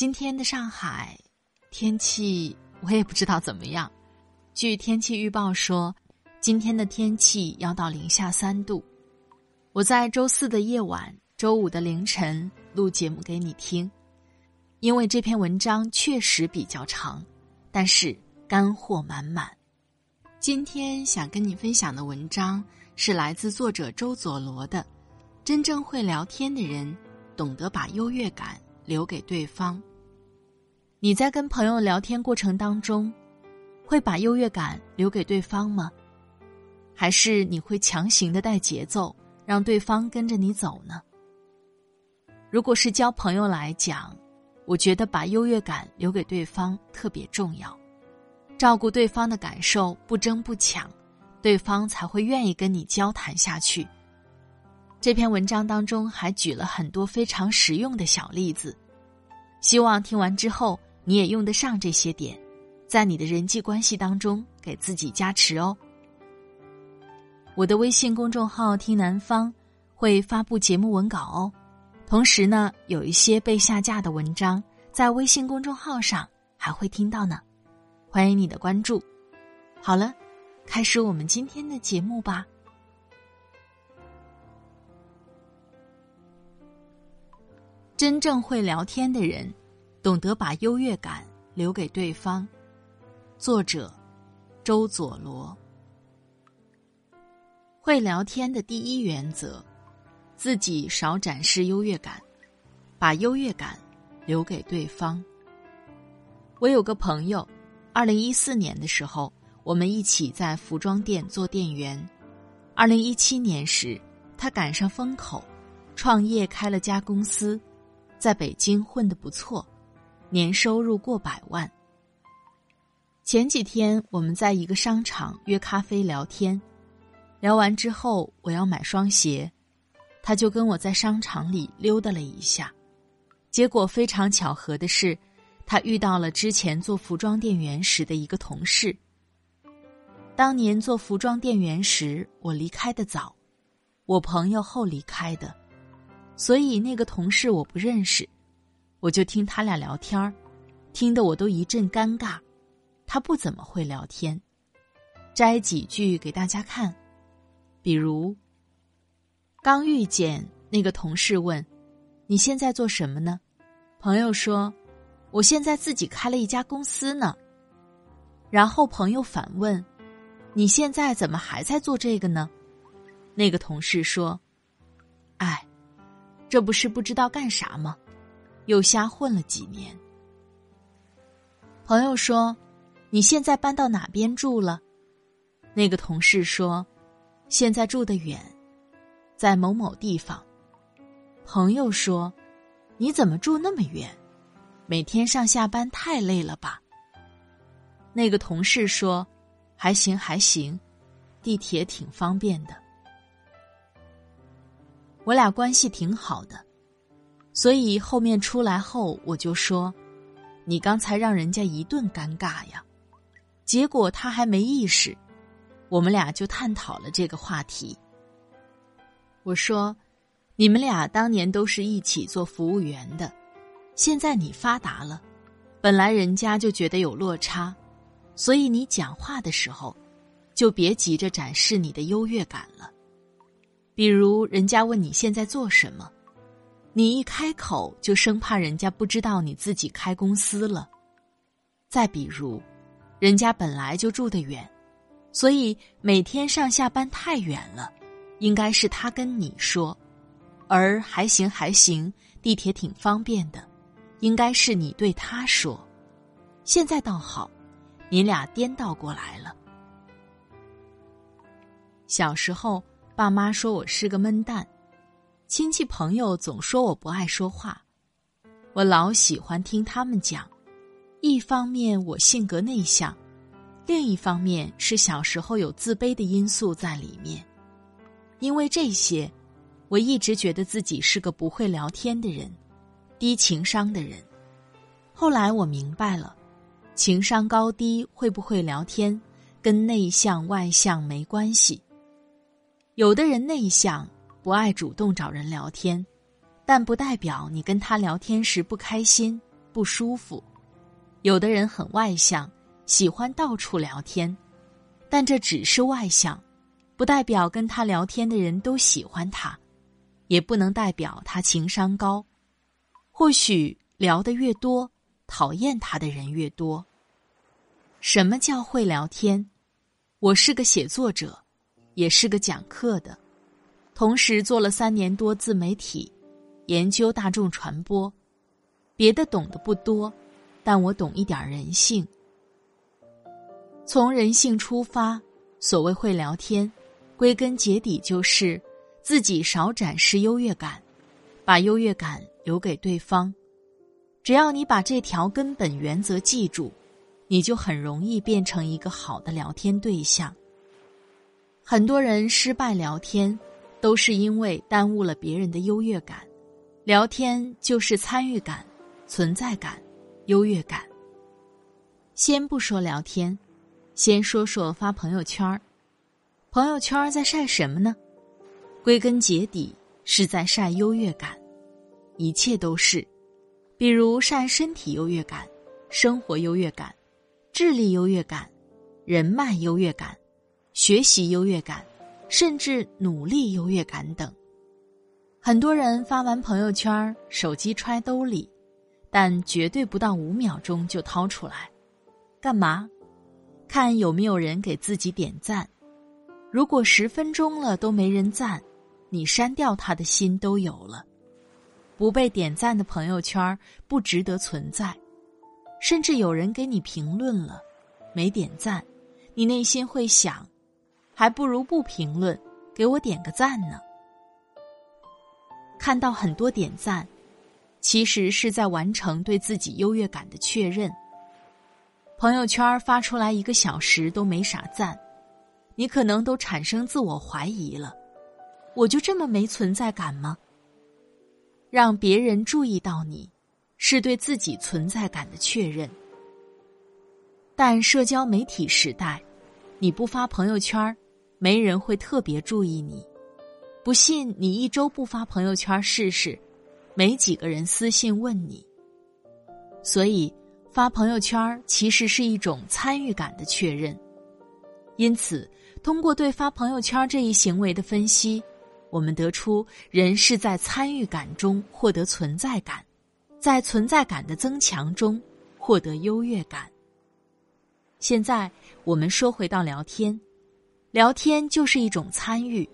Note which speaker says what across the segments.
Speaker 1: 今天的上海天气我也不知道怎么样。据天气预报说，今天的天气要到零下三度。我在周四的夜晚、周五的凌晨录节目给你听，因为这篇文章确实比较长，但是干货满满。今天想跟你分享的文章是来自作者周佐罗的：“真正会聊天的人，懂得把优越感留给对方。”你在跟朋友聊天过程当中，会把优越感留给对方吗？还是你会强行的带节奏，让对方跟着你走呢？如果是交朋友来讲，我觉得把优越感留给对方特别重要，照顾对方的感受，不争不抢，对方才会愿意跟你交谈下去。这篇文章当中还举了很多非常实用的小例子，希望听完之后。你也用得上这些点，在你的人际关系当中给自己加持哦。我的微信公众号“听南方”会发布节目文稿哦，同时呢，有一些被下架的文章在微信公众号上还会听到呢，欢迎你的关注。好了，开始我们今天的节目吧。真正会聊天的人。懂得把优越感留给对方。作者：周佐罗。会聊天的第一原则：自己少展示优越感，把优越感留给对方。我有个朋友，二零一四年的时候，我们一起在服装店做店员。二零一七年时，他赶上风口，创业开了家公司，在北京混得不错。年收入过百万。前几天我们在一个商场约咖啡聊天，聊完之后我要买双鞋，他就跟我在商场里溜达了一下。结果非常巧合的是，他遇到了之前做服装店员时的一个同事。当年做服装店员时，我离开的早，我朋友后离开的，所以那个同事我不认识。我就听他俩聊天儿，听得我都一阵尴尬。他不怎么会聊天，摘几句给大家看。比如，刚遇见那个同事问：“你现在做什么呢？”朋友说：“我现在自己开了一家公司呢。”然后朋友反问：“你现在怎么还在做这个呢？”那个同事说：“哎，这不是不知道干啥吗？”又瞎混了几年。朋友说：“你现在搬到哪边住了？”那个同事说：“现在住得远，在某某地方。”朋友说：“你怎么住那么远？每天上下班太累了吧？”那个同事说：“还行还行，地铁挺方便的。”我俩关系挺好的。所以后面出来后，我就说：“你刚才让人家一顿尴尬呀。”结果他还没意识，我们俩就探讨了这个话题。我说：“你们俩当年都是一起做服务员的，现在你发达了，本来人家就觉得有落差，所以你讲话的时候，就别急着展示你的优越感了。比如人家问你现在做什么。”你一开口就生怕人家不知道你自己开公司了。再比如，人家本来就住得远，所以每天上下班太远了，应该是他跟你说，而还行还行，地铁挺方便的，应该是你对他说。现在倒好，你俩颠倒过来了。小时候，爸妈说我是个闷蛋。亲戚朋友总说我不爱说话，我老喜欢听他们讲。一方面我性格内向，另一方面是小时候有自卑的因素在里面。因为这些，我一直觉得自己是个不会聊天的人，低情商的人。后来我明白了，情商高低会不会聊天，跟内向外向没关系。有的人内向。不爱主动找人聊天，但不代表你跟他聊天时不开心、不舒服。有的人很外向，喜欢到处聊天，但这只是外向，不代表跟他聊天的人都喜欢他，也不能代表他情商高。或许聊得越多，讨厌他的人越多。什么叫会聊天？我是个写作者，也是个讲课的。同时做了三年多自媒体，研究大众传播，别的懂得不多，但我懂一点人性。从人性出发，所谓会聊天，归根结底就是自己少展示优越感，把优越感留给对方。只要你把这条根本原则记住，你就很容易变成一个好的聊天对象。很多人失败聊天。都是因为耽误了别人的优越感，聊天就是参与感、存在感、优越感。先不说聊天，先说说发朋友圈儿。朋友圈在晒什么呢？归根结底是在晒优越感，一切都是，比如晒身体优越感、生活优越感、智力优越感、人脉优越感、学习优越感。甚至努力优越感等，很多人发完朋友圈，手机揣兜里，但绝对不到五秒钟就掏出来，干嘛？看有没有人给自己点赞。如果十分钟了都没人赞，你删掉他的心都有了。不被点赞的朋友圈不值得存在，甚至有人给你评论了，没点赞，你内心会想。还不如不评论，给我点个赞呢。看到很多点赞，其实是在完成对自己优越感的确认。朋友圈发出来一个小时都没啥赞，你可能都产生自我怀疑了：我就这么没存在感吗？让别人注意到你，是对自己存在感的确认。但社交媒体时代，你不发朋友圈没人会特别注意你，不信你一周不发朋友圈试试，没几个人私信问你。所以发朋友圈其实是一种参与感的确认。因此，通过对发朋友圈这一行为的分析，我们得出人是在参与感中获得存在感，在存在感的增强中获得优越感。现在我们说回到聊天。聊天就是一种参与，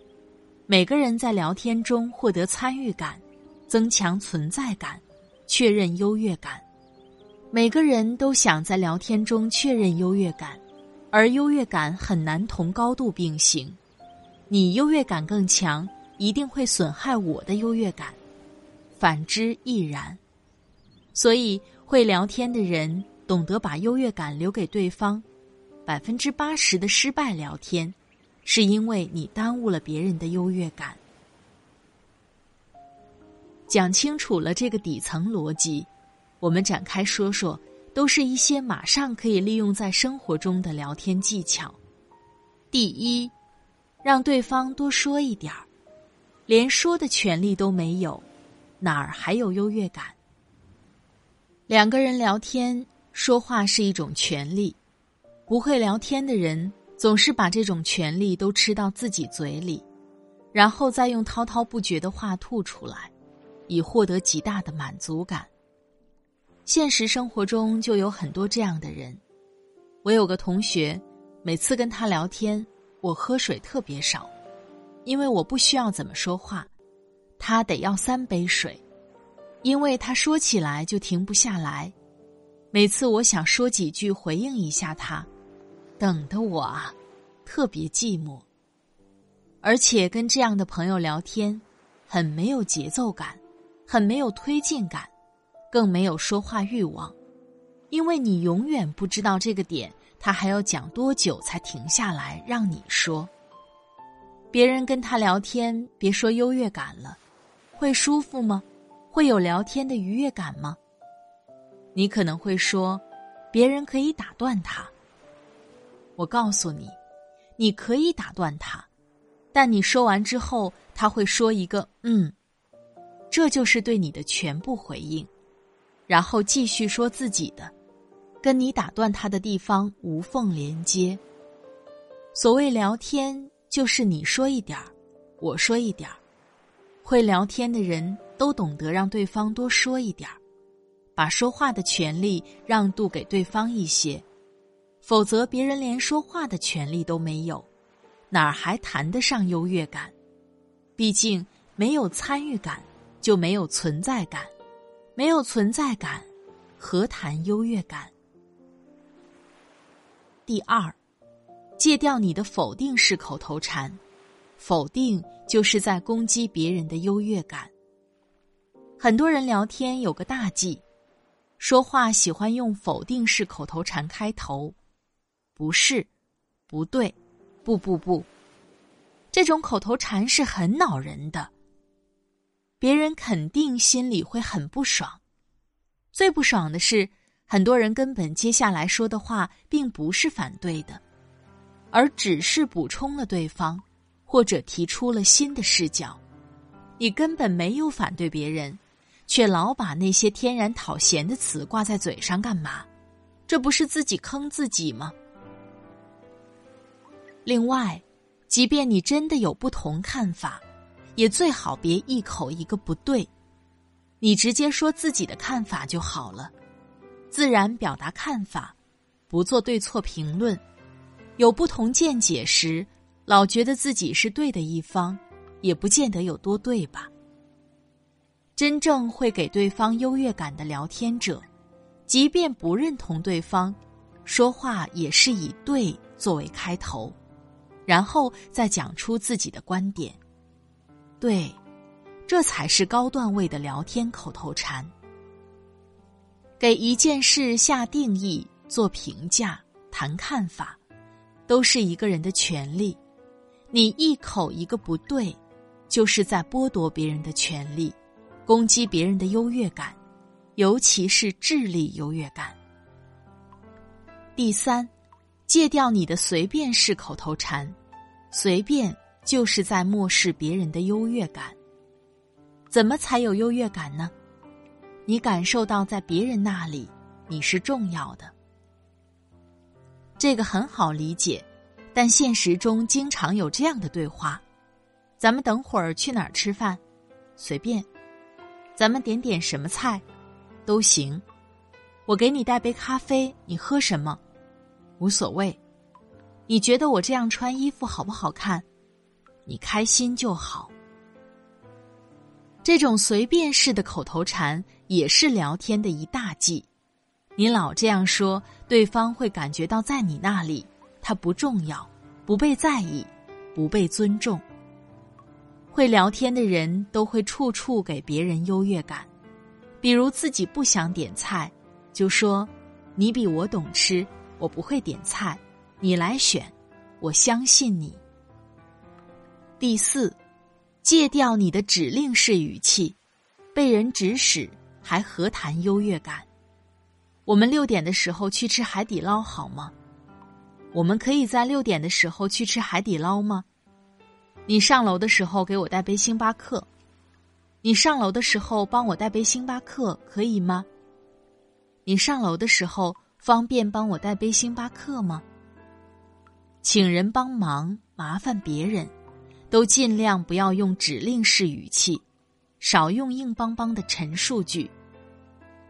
Speaker 1: 每个人在聊天中获得参与感，增强存在感，确认优越感。每个人都想在聊天中确认优越感，而优越感很难同高度并行。你优越感更强，一定会损害我的优越感，反之亦然。所以，会聊天的人懂得把优越感留给对方。百分之八十的失败聊天。是因为你耽误了别人的优越感。讲清楚了这个底层逻辑，我们展开说说，都是一些马上可以利用在生活中的聊天技巧。第一，让对方多说一点儿，连说的权利都没有，哪儿还有优越感？两个人聊天说话是一种权利，不会聊天的人。总是把这种权利都吃到自己嘴里，然后再用滔滔不绝的话吐出来，以获得极大的满足感。现实生活中就有很多这样的人。我有个同学，每次跟他聊天，我喝水特别少，因为我不需要怎么说话，他得要三杯水，因为他说起来就停不下来。每次我想说几句回应一下他，等的我啊，特别寂寞。而且跟这样的朋友聊天，很没有节奏感，很没有推进感，更没有说话欲望，因为你永远不知道这个点他还要讲多久才停下来让你说。别人跟他聊天，别说优越感了，会舒服吗？会有聊天的愉悦感吗？你可能会说，别人可以打断他。我告诉你，你可以打断他。但你说完之后，他会说一个“嗯”，这就是对你的全部回应，然后继续说自己的，跟你打断他的地方无缝连接。所谓聊天，就是你说一点儿，我说一点儿。会聊天的人都懂得让对方多说一点儿，把说话的权利让渡给对方一些，否则别人连说话的权利都没有。哪儿还谈得上优越感？毕竟没有参与感，就没有存在感；没有存在感，何谈优越感？第二，戒掉你的否定式口头禅，否定就是在攻击别人的优越感。很多人聊天有个大忌，说话喜欢用否定式口头禅开头，不是，不对。不不不，这种口头禅是很恼人的。别人肯定心里会很不爽。最不爽的是，很多人根本接下来说的话并不是反对的，而只是补充了对方，或者提出了新的视角。你根本没有反对别人，却老把那些天然讨嫌的词挂在嘴上干嘛？这不是自己坑自己吗？另外，即便你真的有不同看法，也最好别一口一个不对，你直接说自己的看法就好了，自然表达看法，不做对错评论。有不同见解时，老觉得自己是对的一方，也不见得有多对吧？真正会给对方优越感的聊天者，即便不认同对方，说话也是以“对”作为开头。然后再讲出自己的观点，对，这才是高段位的聊天口头禅。给一件事下定义、做评价、谈看法，都是一个人的权利。你一口一个不对，就是在剥夺别人的权利，攻击别人的优越感，尤其是智力优越感。第三。戒掉你的随便式口头禅，随便就是在漠视别人的优越感。怎么才有优越感呢？你感受到在别人那里你是重要的，这个很好理解。但现实中经常有这样的对话：咱们等会儿去哪儿吃饭？随便。咱们点点什么菜？都行。我给你带杯咖啡，你喝什么？无所谓，你觉得我这样穿衣服好不好看？你开心就好。这种随便式的口头禅也是聊天的一大忌。你老这样说，对方会感觉到在你那里他不重要，不被在意，不被尊重。会聊天的人都会处处给别人优越感，比如自己不想点菜，就说你比我懂吃。我不会点菜，你来选，我相信你。第四，戒掉你的指令式语气，被人指使还何谈优越感？我们六点的时候去吃海底捞好吗？我们可以在六点的时候去吃海底捞吗？你上楼的时候给我带杯星巴克，你上楼的时候帮我带杯星巴克可以吗？你上楼的时候。方便帮我带杯星巴克吗？请人帮忙，麻烦别人，都尽量不要用指令式语气，少用硬邦邦的陈述句。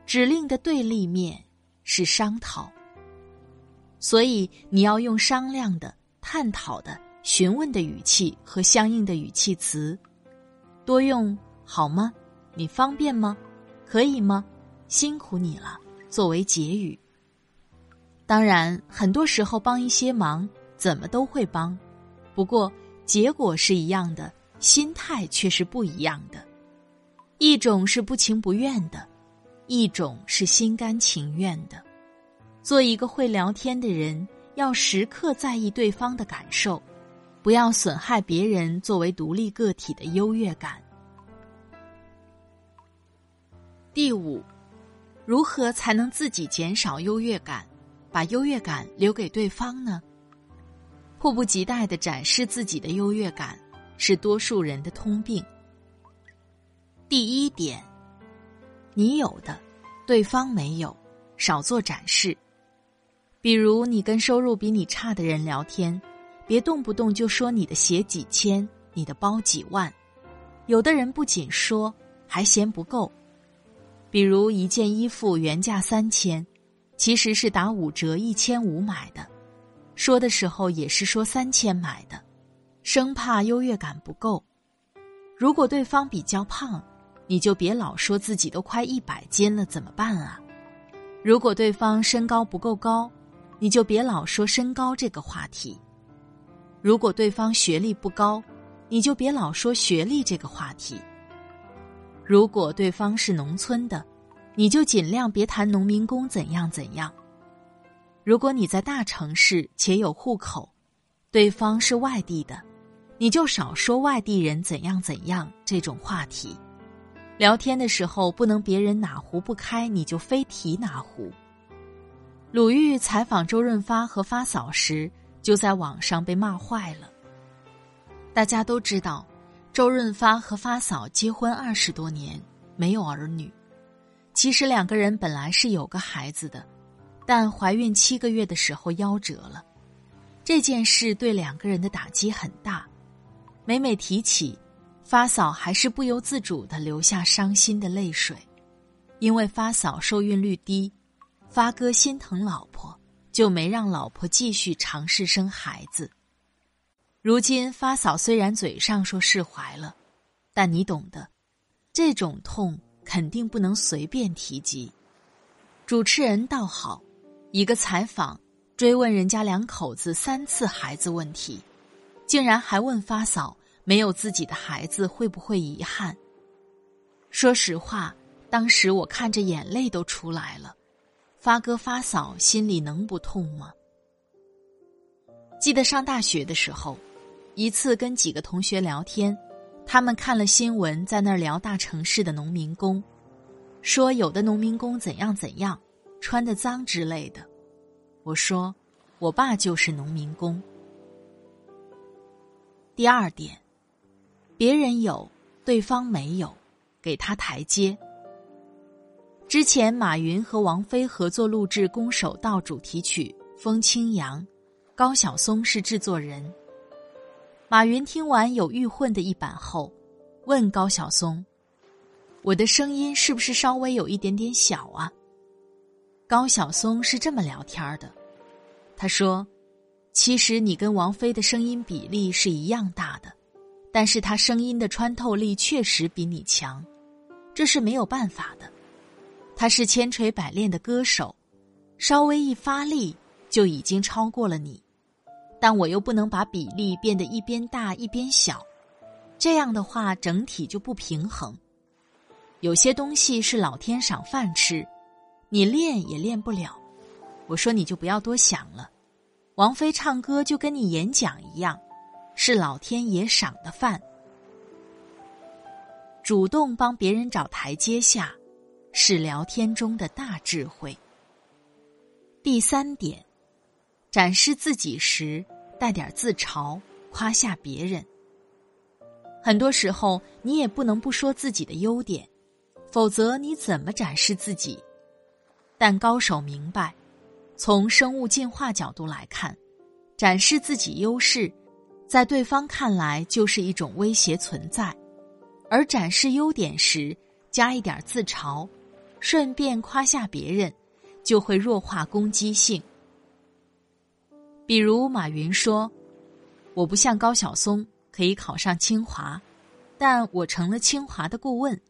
Speaker 1: 指令的对立面是商讨，所以你要用商量的、探讨的、询问的语气和相应的语气词，多用好吗？你方便吗？可以吗？辛苦你了。作为结语。当然，很多时候帮一些忙，怎么都会帮，不过结果是一样的，心态却是不一样的。一种是不情不愿的。一种是心甘情愿的，做一个会聊天的人，要时刻在意对方的感受，不要损害别人作为独立个体的优越感。第五，如何才能自己减少优越感，把优越感留给对方呢？迫不及待的展示自己的优越感，是多数人的通病。第一点。你有的，对方没有，少做展示。比如，你跟收入比你差的人聊天，别动不动就说你的鞋几千，你的包几万。有的人不仅说，还嫌不够。比如，一件衣服原价三千，其实是打五折一千五买的，说的时候也是说三千买的，生怕优越感不够。如果对方比较胖。你就别老说自己都快一百斤了，怎么办啊？如果对方身高不够高，你就别老说身高这个话题；如果对方学历不高，你就别老说学历这个话题；如果对方是农村的，你就尽量别谈农民工怎样怎样；如果你在大城市且有户口，对方是外地的，你就少说外地人怎样怎样这种话题。聊天的时候，不能别人哪壶不开，你就非提哪壶。鲁豫采访周润发和发嫂时，就在网上被骂坏了。大家都知道，周润发和发嫂结婚二十多年，没有儿女。其实两个人本来是有个孩子的，但怀孕七个月的时候夭折了。这件事对两个人的打击很大，每每提起。发嫂还是不由自主的流下伤心的泪水，因为发嫂受孕率低，发哥心疼老婆，就没让老婆继续尝试生孩子。如今发嫂虽然嘴上说释怀了，但你懂的，这种痛肯定不能随便提及。主持人倒好，一个采访追问人家两口子三次孩子问题，竟然还问发嫂。没有自己的孩子会不会遗憾？说实话，当时我看着眼泪都出来了。发哥发嫂心里能不痛吗？记得上大学的时候，一次跟几个同学聊天，他们看了新闻，在那儿聊大城市的农民工，说有的农民工怎样怎样，穿的脏之类的。我说，我爸就是农民工。第二点。别人有，对方没有，给他台阶。之前马云和王菲合作录制《攻守道》主题曲《风清扬》，高晓松是制作人。马云听完有玉混的一版后，问高晓松：“我的声音是不是稍微有一点点小啊？”高晓松是这么聊天的，他说：“其实你跟王菲的声音比例是一样大的。”但是他声音的穿透力确实比你强，这是没有办法的。他是千锤百炼的歌手，稍微一发力就已经超过了你。但我又不能把比例变得一边大一边小，这样的话整体就不平衡。有些东西是老天赏饭吃，你练也练不了。我说你就不要多想了，王菲唱歌就跟你演讲一样。是老天爷赏的饭。主动帮别人找台阶下，是聊天中的大智慧。第三点，展示自己时带点自嘲，夸下别人。很多时候，你也不能不说自己的优点，否则你怎么展示自己？但高手明白，从生物进化角度来看，展示自己优势。在对方看来，就是一种威胁存在，而展示优点时加一点自嘲，顺便夸下别人，就会弱化攻击性。比如马云说：“我不像高晓松可以考上清华，但我成了清华的顾问。”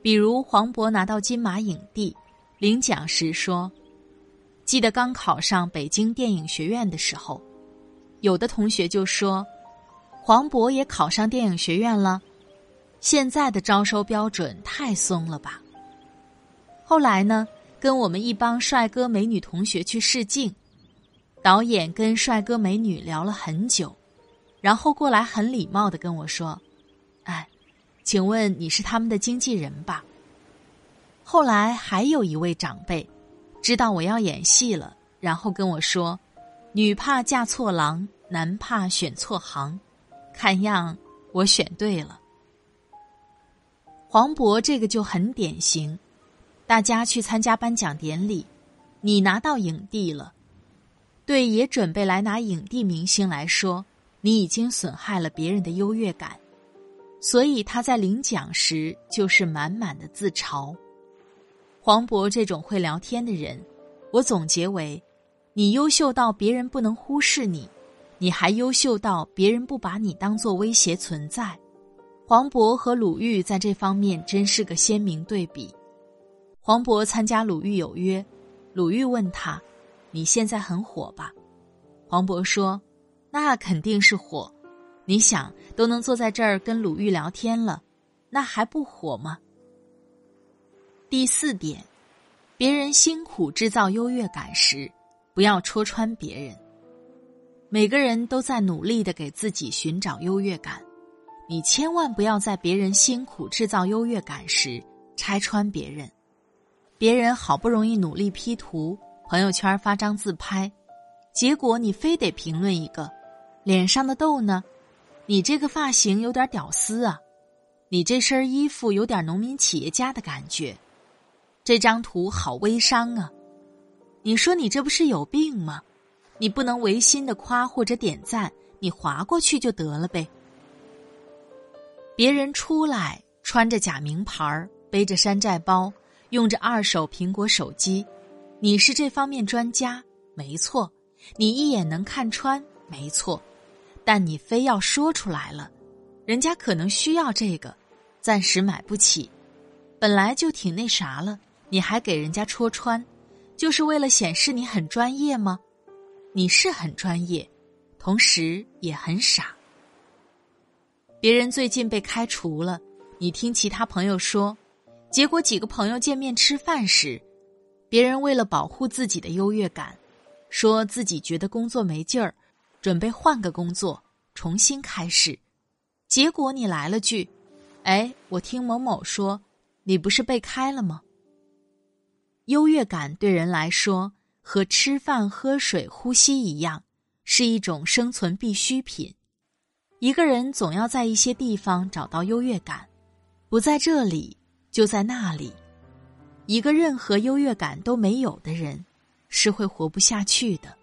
Speaker 1: 比如黄渤拿到金马影帝，领奖时说：“记得刚考上北京电影学院的时候，有的同学就说，黄渤也考上电影学院了，现在的招收标准太松了吧？”后来呢，跟我们一帮帅哥美女同学去试镜。导演跟帅哥美女聊了很久，然后过来很礼貌的跟我说：“哎，请问你是他们的经纪人吧？”后来还有一位长辈，知道我要演戏了，然后跟我说：“女怕嫁错郎，男怕选错行，看样我选对了。”黄渤这个就很典型，大家去参加颁奖典礼，你拿到影帝了。对也准备来拿影帝明星来说，你已经损害了别人的优越感，所以他在领奖时就是满满的自嘲。黄渤这种会聊天的人，我总结为：你优秀到别人不能忽视你，你还优秀到别人不把你当做威胁存在。黄渤和鲁豫在这方面真是个鲜明对比。黄渤参加《鲁豫有约》，鲁豫问他。你现在很火吧？黄渤说：“那肯定是火。你想都能坐在这儿跟鲁豫聊天了，那还不火吗？”第四点，别人辛苦制造优越感时，不要戳穿别人。每个人都在努力的给自己寻找优越感，你千万不要在别人辛苦制造优越感时拆穿别人。别人好不容易努力 P 图。朋友圈发张自拍，结果你非得评论一个，脸上的痘呢？你这个发型有点屌丝啊！你这身衣服有点农民企业家的感觉，这张图好微商啊！你说你这不是有病吗？你不能违心的夸或者点赞，你划过去就得了呗。别人出来穿着假名牌，背着山寨包，用着二手苹果手机。你是这方面专家，没错，你一眼能看穿，没错，但你非要说出来了，人家可能需要这个，暂时买不起，本来就挺那啥了，你还给人家戳穿，就是为了显示你很专业吗？你是很专业，同时也很傻。别人最近被开除了，你听其他朋友说，结果几个朋友见面吃饭时。别人为了保护自己的优越感，说自己觉得工作没劲儿，准备换个工作重新开始。结果你来了句：“哎，我听某某说，你不是被开了吗？”优越感对人来说和吃饭、喝水、呼吸一样，是一种生存必需品。一个人总要在一些地方找到优越感，不在这里就在那里。一个任何优越感都没有的人，是会活不下去的。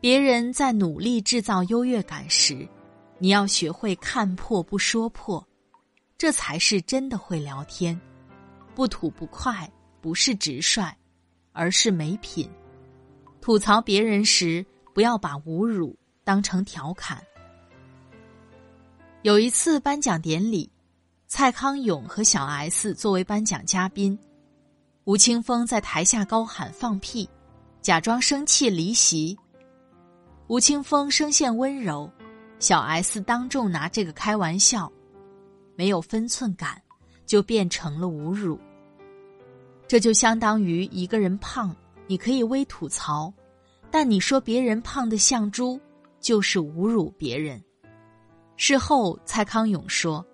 Speaker 1: 别人在努力制造优越感时，你要学会看破不说破，这才是真的会聊天。不吐不快不是直率，而是没品。吐槽别人时，不要把侮辱当成调侃。有一次颁奖典礼。蔡康永和小 S 作为颁奖嘉宾，吴青峰在台下高喊放屁，假装生气离席。吴青峰声线温柔，小 S 当众拿这个开玩笑，没有分寸感，就变成了侮辱。这就相当于一个人胖，你可以微吐槽，但你说别人胖的像猪，就是侮辱别人。事后，蔡康永说。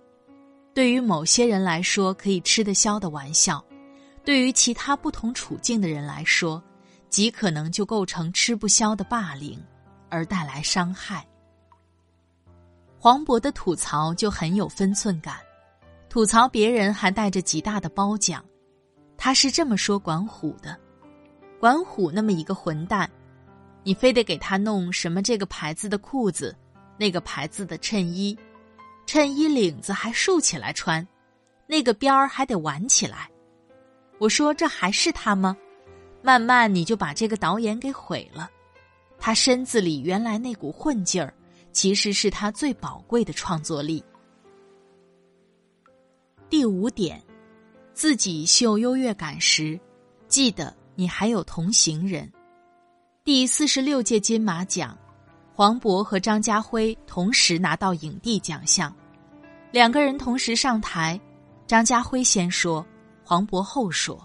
Speaker 1: 对于某些人来说可以吃得消的玩笑，对于其他不同处境的人来说，极可能就构成吃不消的霸凌，而带来伤害。黄渤的吐槽就很有分寸感，吐槽别人还带着极大的褒奖。他是这么说管虎的：“管虎那么一个混蛋，你非得给他弄什么这个牌子的裤子，那个牌子的衬衣，衬衣领子还竖起来穿，那个边儿还得挽起来。我说这还是他吗？慢慢你就把这个导演给毁了。他身子里原来那股混劲儿，其实是他最宝贵的创作力。第五点，自己秀优越感时，记得你还有同行人。第四十六届金马奖，黄渤和张家辉同时拿到影帝奖项，两个人同时上台，张家辉先说，黄渤后说。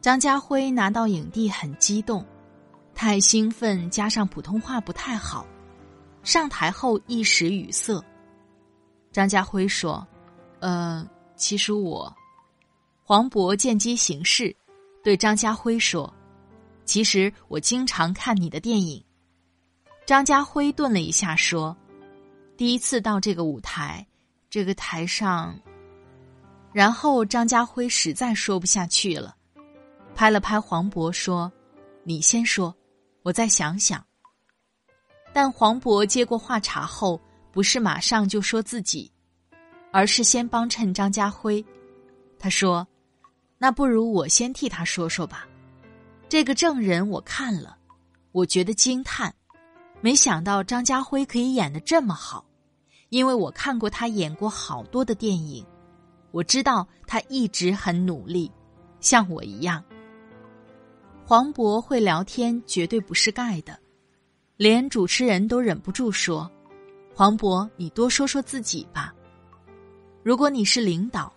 Speaker 1: 张家辉拿到影帝很激动。太兴奋，加上普通话不太好，上台后一时语塞。张家辉说：“呃，其实我……”黄渤见机行事，对张家辉说：“其实我经常看你的电影。”张家辉顿了一下说：“第一次到这个舞台，这个台上……”然后张家辉实在说不下去了，拍了拍黄渤说：“你先说。”我再想想。但黄渤接过话茬后，不是马上就说自己，而是先帮衬张家辉。他说：“那不如我先替他说说吧。这个证人我看了，我觉得惊叹，没想到张家辉可以演的这么好。因为我看过他演过好多的电影，我知道他一直很努力，像我一样。”黄渤会聊天，绝对不是盖的，连主持人都忍不住说：“黄渤，你多说说自己吧。如果你是领导，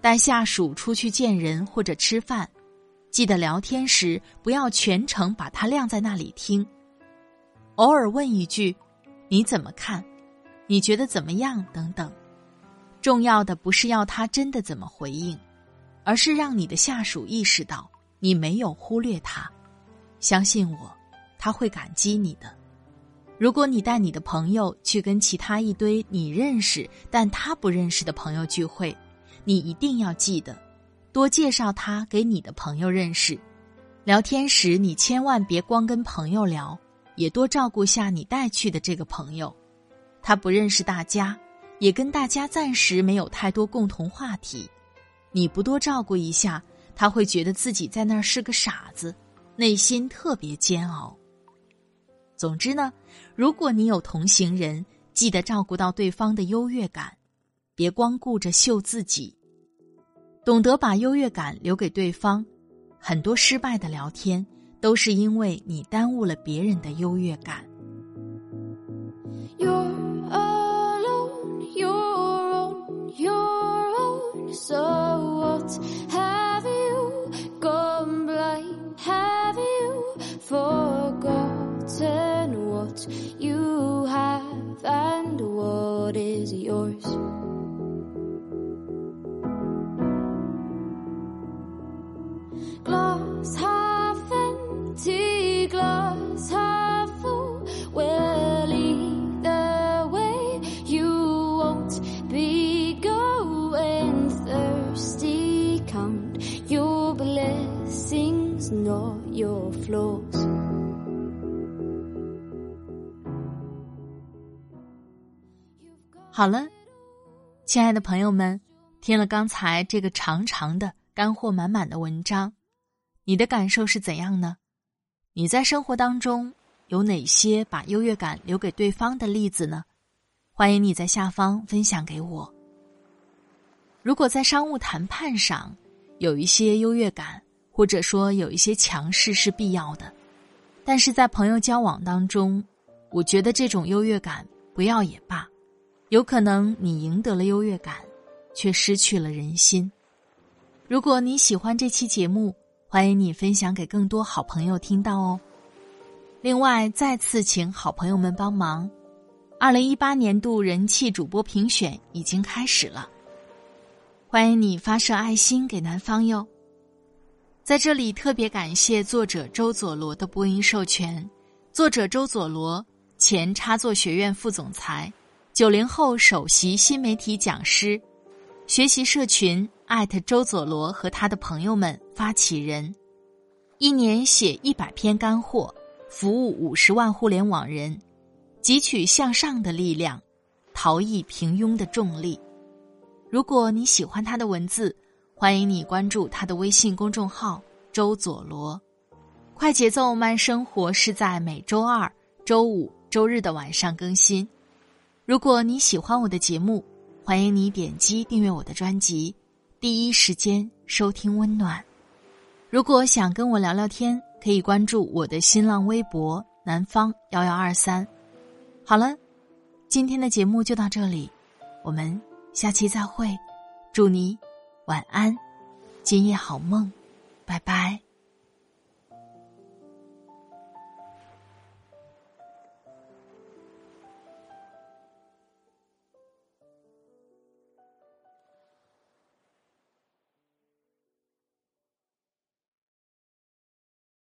Speaker 1: 带下属出去见人或者吃饭，记得聊天时不要全程把他晾在那里听，偶尔问一句：你怎么看？你觉得怎么样？等等。重要的不是要他真的怎么回应，而是让你的下属意识到。”你没有忽略他，相信我，他会感激你的。如果你带你的朋友去跟其他一堆你认识但他不认识的朋友聚会，你一定要记得多介绍他给你的朋友认识。聊天时你千万别光跟朋友聊，也多照顾下你带去的这个朋友。他不认识大家，也跟大家暂时没有太多共同话题，你不多照顾一下。他会觉得自己在那儿是个傻子，内心特别煎熬。总之呢，如果你有同行人，记得照顾到对方的优越感，别光顾着秀自己，懂得把优越感留给对方。很多失败的聊天，都是因为你耽误了别人的优越感。亲爱的朋友们，听了刚才这个长长的、干货满满的文章，你的感受是怎样呢？你在生活当中有哪些把优越感留给对方的例子呢？欢迎你在下方分享给我。如果在商务谈判上有一些优越感，或者说有一些强势是必要的，但是在朋友交往当中，我觉得这种优越感不要也罢。有可能你赢得了优越感，却失去了人心。如果你喜欢这期节目，欢迎你分享给更多好朋友听到哦。另外，再次请好朋友们帮忙，二零一八年度人气主播评选已经开始了，欢迎你发射爱心给南方哟。在这里特别感谢作者周佐罗的播音授权，作者周佐罗，前插座学院副总裁。九零后首席新媒体讲师，学习社群艾特周佐罗和他的朋友们发起人，一年写一百篇干货，服务五十万互联网人，汲取向上的力量，逃逸平庸的重力。如果你喜欢他的文字，欢迎你关注他的微信公众号“周佐罗”。快节奏慢生活是在每周二、周五、周日的晚上更新。如果你喜欢我的节目，欢迎你点击订阅我的专辑，第一时间收听温暖。如果想跟我聊聊天，可以关注我的新浪微博“南方幺幺二三”。好了，今天的节目就到这里，我们下期再会。祝你晚安，今夜好梦，拜拜。